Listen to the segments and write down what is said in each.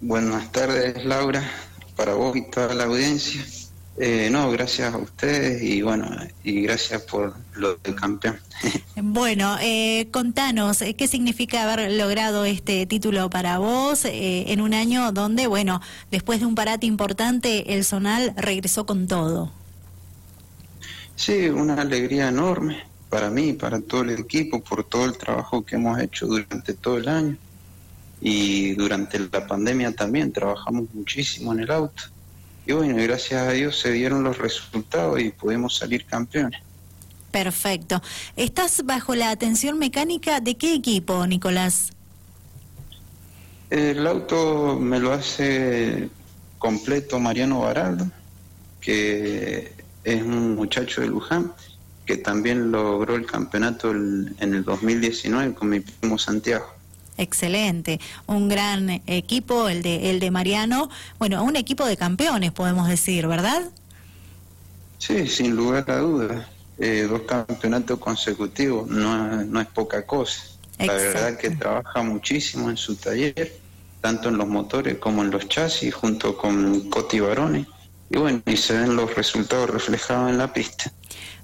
Buenas tardes, Laura, para vos y toda la audiencia. Eh, no, gracias a ustedes y bueno, y gracias por lo del campeón. bueno, eh, contanos, eh, ¿qué significa haber logrado este título para vos eh, en un año donde, bueno, después de un parate importante, el Zonal regresó con todo? Sí, una alegría enorme para mí, para todo el equipo, por todo el trabajo que hemos hecho durante todo el año. Y durante la pandemia también trabajamos muchísimo en el auto y bueno, gracias a Dios se dieron los resultados y pudimos salir campeones. Perfecto. ¿Estás bajo la atención mecánica de qué equipo, Nicolás? El auto me lo hace completo Mariano Baraldo, que es un muchacho de Luján, que también logró el campeonato en el 2019 con mi primo Santiago. Excelente, un gran equipo, el de, el de Mariano, bueno, un equipo de campeones, podemos decir, ¿verdad? Sí, sin lugar a dudas. Eh, dos campeonatos consecutivos no, no es poca cosa. La verdad que trabaja muchísimo en su taller, tanto en los motores como en los chasis, junto con Coti Baroni. Y bueno, y se ven los resultados reflejados en la pista.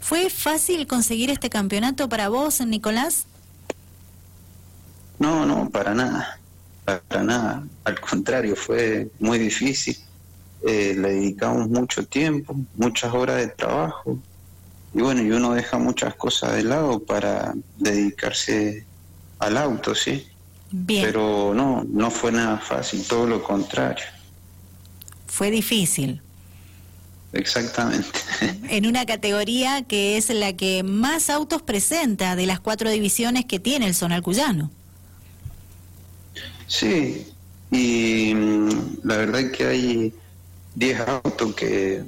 ¿Fue fácil conseguir este campeonato para vos, Nicolás? No, no, para nada, para nada. Al contrario, fue muy difícil. Eh, le dedicamos mucho tiempo, muchas horas de trabajo. Y bueno, y uno deja muchas cosas de lado para dedicarse al auto, ¿sí? Bien. Pero no, no fue nada fácil, todo lo contrario. Fue difícil. Exactamente. En una categoría que es la que más autos presenta de las cuatro divisiones que tiene el Zonal Cuyano. Sí, y mm, la verdad es que hay 10 autos que,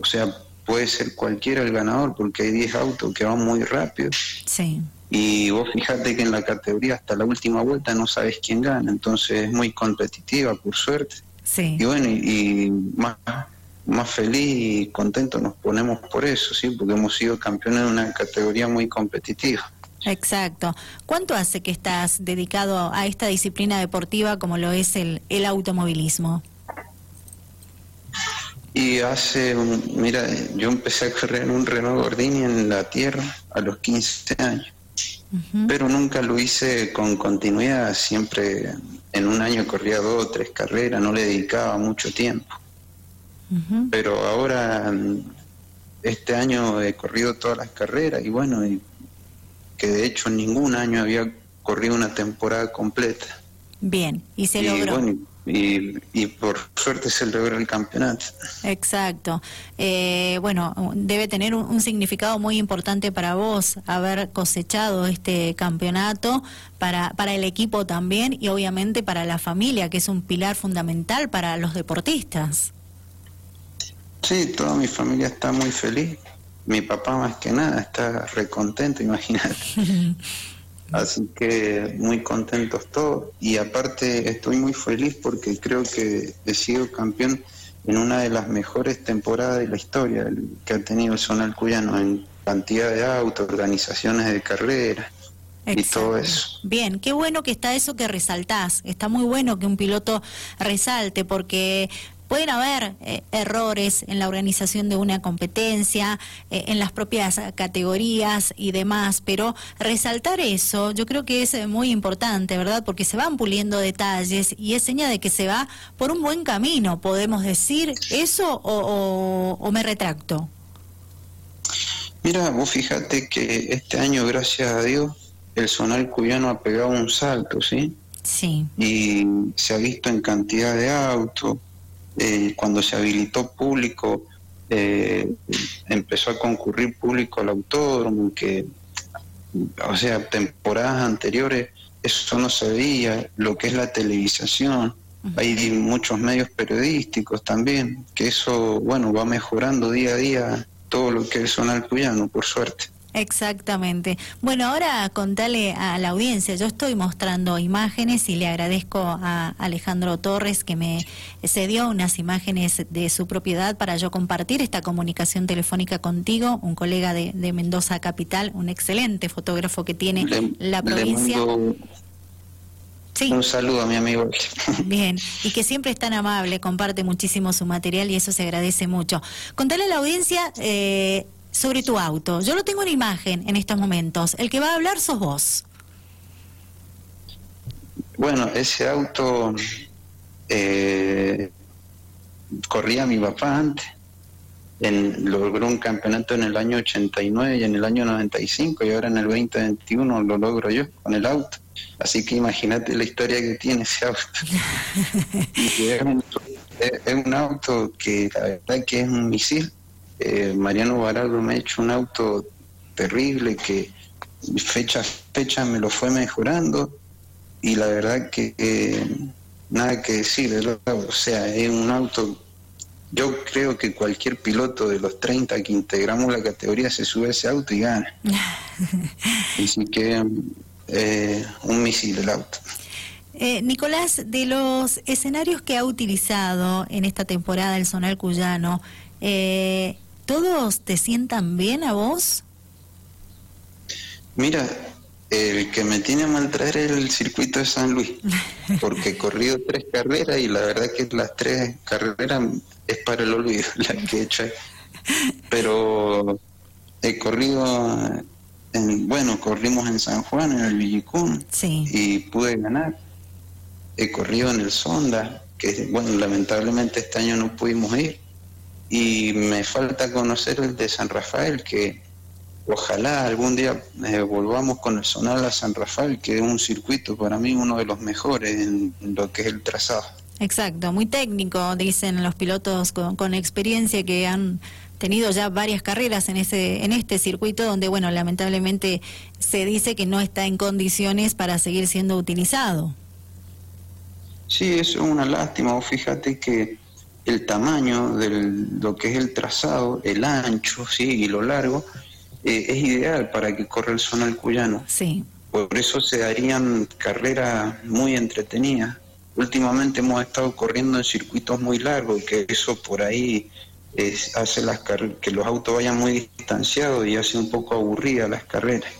o sea, puede ser cualquiera el ganador porque hay 10 autos que van muy rápido. Sí. Y vos fíjate que en la categoría hasta la última vuelta no sabes quién gana, entonces es muy competitiva, por suerte. Sí. Y bueno, y, más, más feliz y contento nos ponemos por eso, ¿sí? Porque hemos sido campeones de una categoría muy competitiva. Exacto. ¿Cuánto hace que estás dedicado a esta disciplina deportiva como lo es el, el automovilismo? Y hace, mira, yo empecé a correr en un Renault Gordini en la tierra a los 15 años, pero nunca lo hice con continuidad, siempre en un año corría dos o tres carreras, no le dedicaba mucho tiempo. Pero ahora, este año he corrido todas las carreras y bueno, y que de hecho ningún año había corrido una temporada completa. Bien, y se logró. y, y, por suerte se logró el campeonato. Exacto. Eh, bueno, debe tener un, un, significado muy importante para vos haber cosechado este campeonato, para, para el equipo también y obviamente para la familia, que es un pilar fundamental para los deportistas. Sí, toda mi familia está muy feliz mi papá más que nada está recontento, imagínate. Así que muy contentos todos. Y aparte estoy muy feliz porque creo que he sido campeón en una de las mejores temporadas de la historia que ha tenido el Zonal Cuyano en cantidad de autos, organizaciones de carrera. Y todo eso. Bien, qué bueno que está eso que resaltás. Está muy bueno que un piloto resalte porque Pueden haber eh, errores en la organización de una competencia, eh, en las propias categorías y demás, pero resaltar eso yo creo que es eh, muy importante, ¿verdad? Porque se van puliendo detalles y es seña de que se va por un buen camino, podemos decir eso o, o me retracto. Mira, vos fíjate que este año, gracias a Dios, el zonal cuyano ha pegado un salto, ¿sí? Sí. Y se ha visto en cantidad de autos, eh, cuando se habilitó público, eh, empezó a concurrir público al autódromo, que, o sea, temporadas anteriores eso no se veía, lo que es la televisación. Hay muchos medios periodísticos también, que eso, bueno, va mejorando día a día todo lo que es Zonal Cuyano, por suerte. Exactamente. Bueno, ahora contale a la audiencia, yo estoy mostrando imágenes y le agradezco a Alejandro Torres que me cedió unas imágenes de su propiedad para yo compartir esta comunicación telefónica contigo, un colega de, de Mendoza Capital, un excelente fotógrafo que tiene la provincia. Un saludo a mi amigo. Bien, y que siempre es tan amable, comparte muchísimo su material y eso se agradece mucho. Contale a la audiencia eh, sobre tu auto. Yo lo tengo en imagen en estos momentos. El que va a hablar sos vos. Bueno, ese auto eh, corría mi papá antes. En, logró un campeonato en el año 89 y en el año 95 y ahora en el 2021 lo logro yo con el auto. Así que imagínate la historia que tiene ese auto. es, un, auto que la verdad que es un misil. Eh, Mariano Baraldo me ha hecho un auto terrible que fecha a fecha me lo fue mejorando y la verdad que eh, nada que decir, o sea, es un auto, yo creo que cualquier piloto de los 30 que integramos la categoría se sube a ese auto y gana. Así que eh, un misil el auto. Eh, Nicolás, de los escenarios que ha utilizado en esta temporada el Zonal Cuyano, eh, ¿todos te sientan bien a vos? Mira, el que me tiene a mal traer es el circuito de San Luis, porque he corrido tres carreras y la verdad que las tres carreras es para el olvido la que he hecho. Pero he corrido, en, bueno, corrimos en San Juan, en el Villicún, y pude ganar. He corrido en el Sonda, que bueno, lamentablemente este año no pudimos ir. Y me falta conocer el de San Rafael, que ojalá algún día eh, volvamos con el Zonal a San Rafael, que es un circuito para mí uno de los mejores en, lo que es el trazado. Exacto, muy técnico, dicen los pilotos con, experiencia que han tenido ya varias carreras en ese en este circuito donde bueno lamentablemente se dice que no está en condiciones para seguir siendo utilizado. Sí, eso es una lástima. Fíjate que el tamaño de lo que es el trazado, el ancho, sí, y lo largo, eh, es ideal para que corra el zonal cuyano. Sí. Por eso se darían carreras muy entretenidas. Últimamente hemos estado corriendo en circuitos muy largos, que eso por ahí hace las que los autos vayan muy distanciados y hace un poco aburridas las carreras.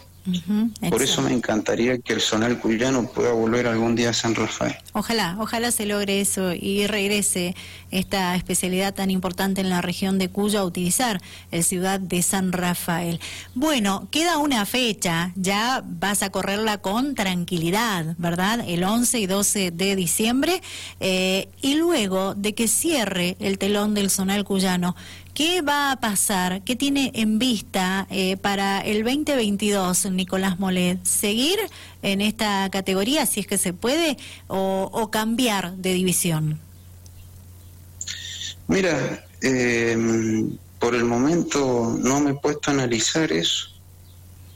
Por eso me encantaría que el Zonal Cuyano pueda volver algún día a San Rafael. Ojalá, ojalá se logre eso y regrese esta especialidad tan importante en la región de Cuyo a utilizar el ciudad de San Rafael. Bueno, queda una fecha, ya vas a correrla con tranquilidad, ¿verdad? El 11 y 12 de diciembre eh, y luego de que cierre el telón del Zonal Cuyano, ¿Qué va a pasar? ¿Qué tiene en vista eh, para el 2022, Nicolás Molet? ¿Seguir en esta categoría, si es que se puede, o, cambiar de división? Mira, em, por el momento no me he puesto a analizar eso.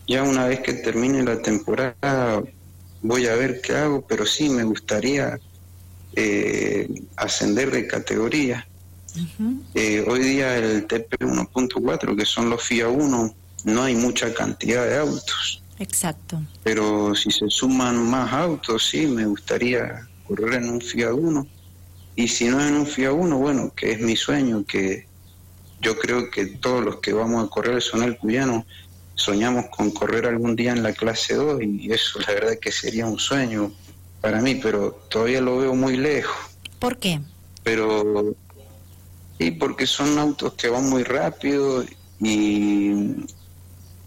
Ya una vez que termine la temporada voy a ver qué hago, pero sí me gustaría eh, ascender de categoría. Eh, hoy día el TP 1.4, que son los FIA 1, no hay mucha cantidad de autos. Exacto. Pero si se suman más autos, sí, me gustaría correr en un FIA 1. Y si no en un FIA 1, bueno, que es mi sueño, que yo creo que todos los que vamos a correr el Zonal Cuyano soñamos con correr algún día en la clase 2 y eso la verdad que sería un sueño para mí, pero todavía lo veo muy lejos. ¿Por qué? Pero Sí, porque son autos que van muy rápido y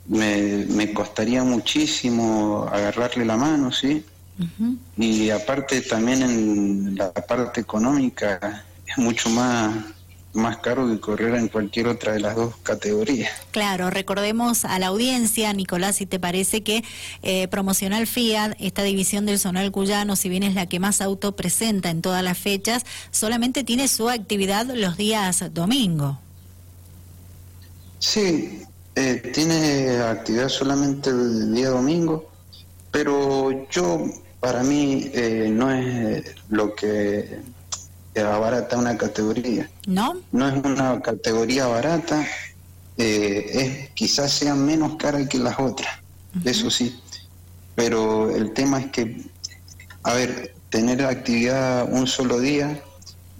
me, costaría muchísimo agarrarle la mano, ¿sí? Y aparte también en la parte económica es mucho más más caro que correr en cualquier otra de las dos categorías. Claro, recordemos a la audiencia, Nicolás, si te parece que eh, Promocional Fiat, esta división del Zonal Cuyano, si bien es la que más auto presenta en todas las fechas, solamente tiene su actividad los días domingo. Sí, eh, tiene actividad solamente el día domingo, pero yo, para mí, eh, no es lo que barata una categoría. ¿No? No es una categoría barata, eh, es quizás sea menos cara que las otras, eso sí. Pero el tema es que, a ver, tener actividad un solo día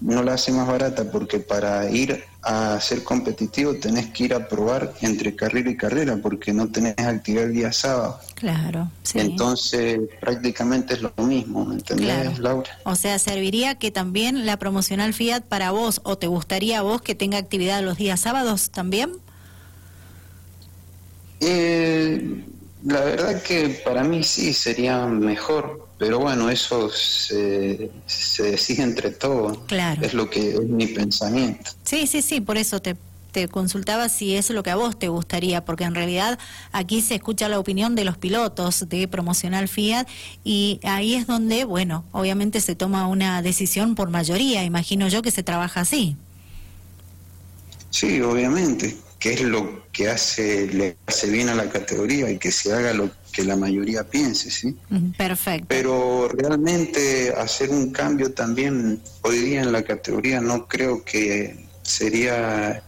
no la hace más barata porque para ir a ser competitivo tenés que ir a probar entre carrera y carrera porque no tenés actividad el día sábado. Claro, sí. Entonces prácticamente es lo mismo, ¿entendés, Laura? O sea, serviría que también la promocional Fiat para vos o te gustaría a vos que tenga actividad los días sábados también? Eh, la verdad que para mí sí sería mejor, pero bueno, eso se, decide entre todos. Claro. Es lo que es mi pensamiento. Sí, sí, sí, por eso te, te consultaba si es lo que a vos te gustaría, porque en realidad aquí se escucha la opinión de los pilotos de Promocional Fiat y ahí es donde, bueno, obviamente se toma una decisión por mayoría, imagino yo que se trabaja así. Sí, obviamente que es lo que hace, le hace bien a la categoría y que se haga lo que la mayoría piense, ¿sí? Perfecto. Pero realmente hacer un cambio también hoy día en la categoría no creo que sería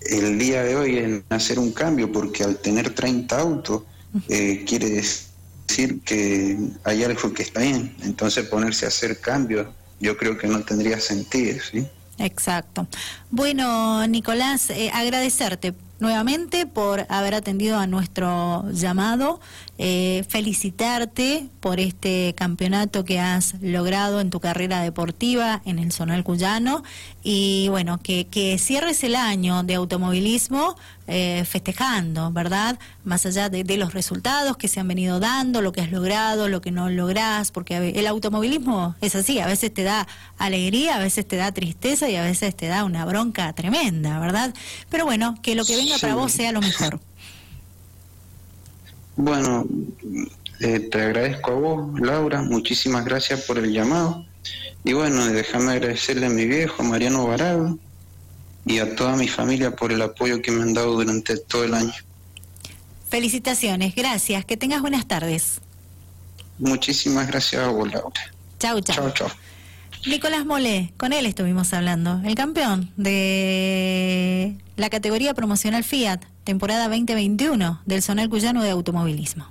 el día de hoy en hacer un cambio, porque al tener 30 autos eh, quiere decir que hay algo que está bien. Entonces ponerse a hacer cambios yo creo que no tendría sentido, ¿sí? Exacto. Bueno, Nicolás, eh, agradecerte nuevamente por haber atendido a nuestro llamado, eh, felicitarte por este campeonato que has logrado en tu carrera deportiva en el Zonal Cuyano y bueno, que, que cierres el año de automovilismo eh, festejando, ¿verdad? Más allá de, los resultados que se han venido dando, lo que has logrado, lo que no lográs, porque el automovilismo es así, a veces te da alegría, a veces te da tristeza y a veces te da una bronca tremenda, ¿verdad? Pero bueno, que lo que venga para vos sea lo mejor. Bueno, eh, te agradezco a vos, Laura, muchísimas gracias por el llamado. Y bueno, déjame agradecerle a mi viejo, Mariano Varado, y a toda mi familia por el apoyo que me han dado durante todo el año. Felicitaciones, gracias, que tengas buenas tardes. Muchísimas gracias a vos, Laura. Chau, chau. Chau, chau. Nicolás Molé, con él estuvimos hablando, el campeón de la categoría promocional Fiat, temporada 2021 del Zonal Cuyano de Automovilismo.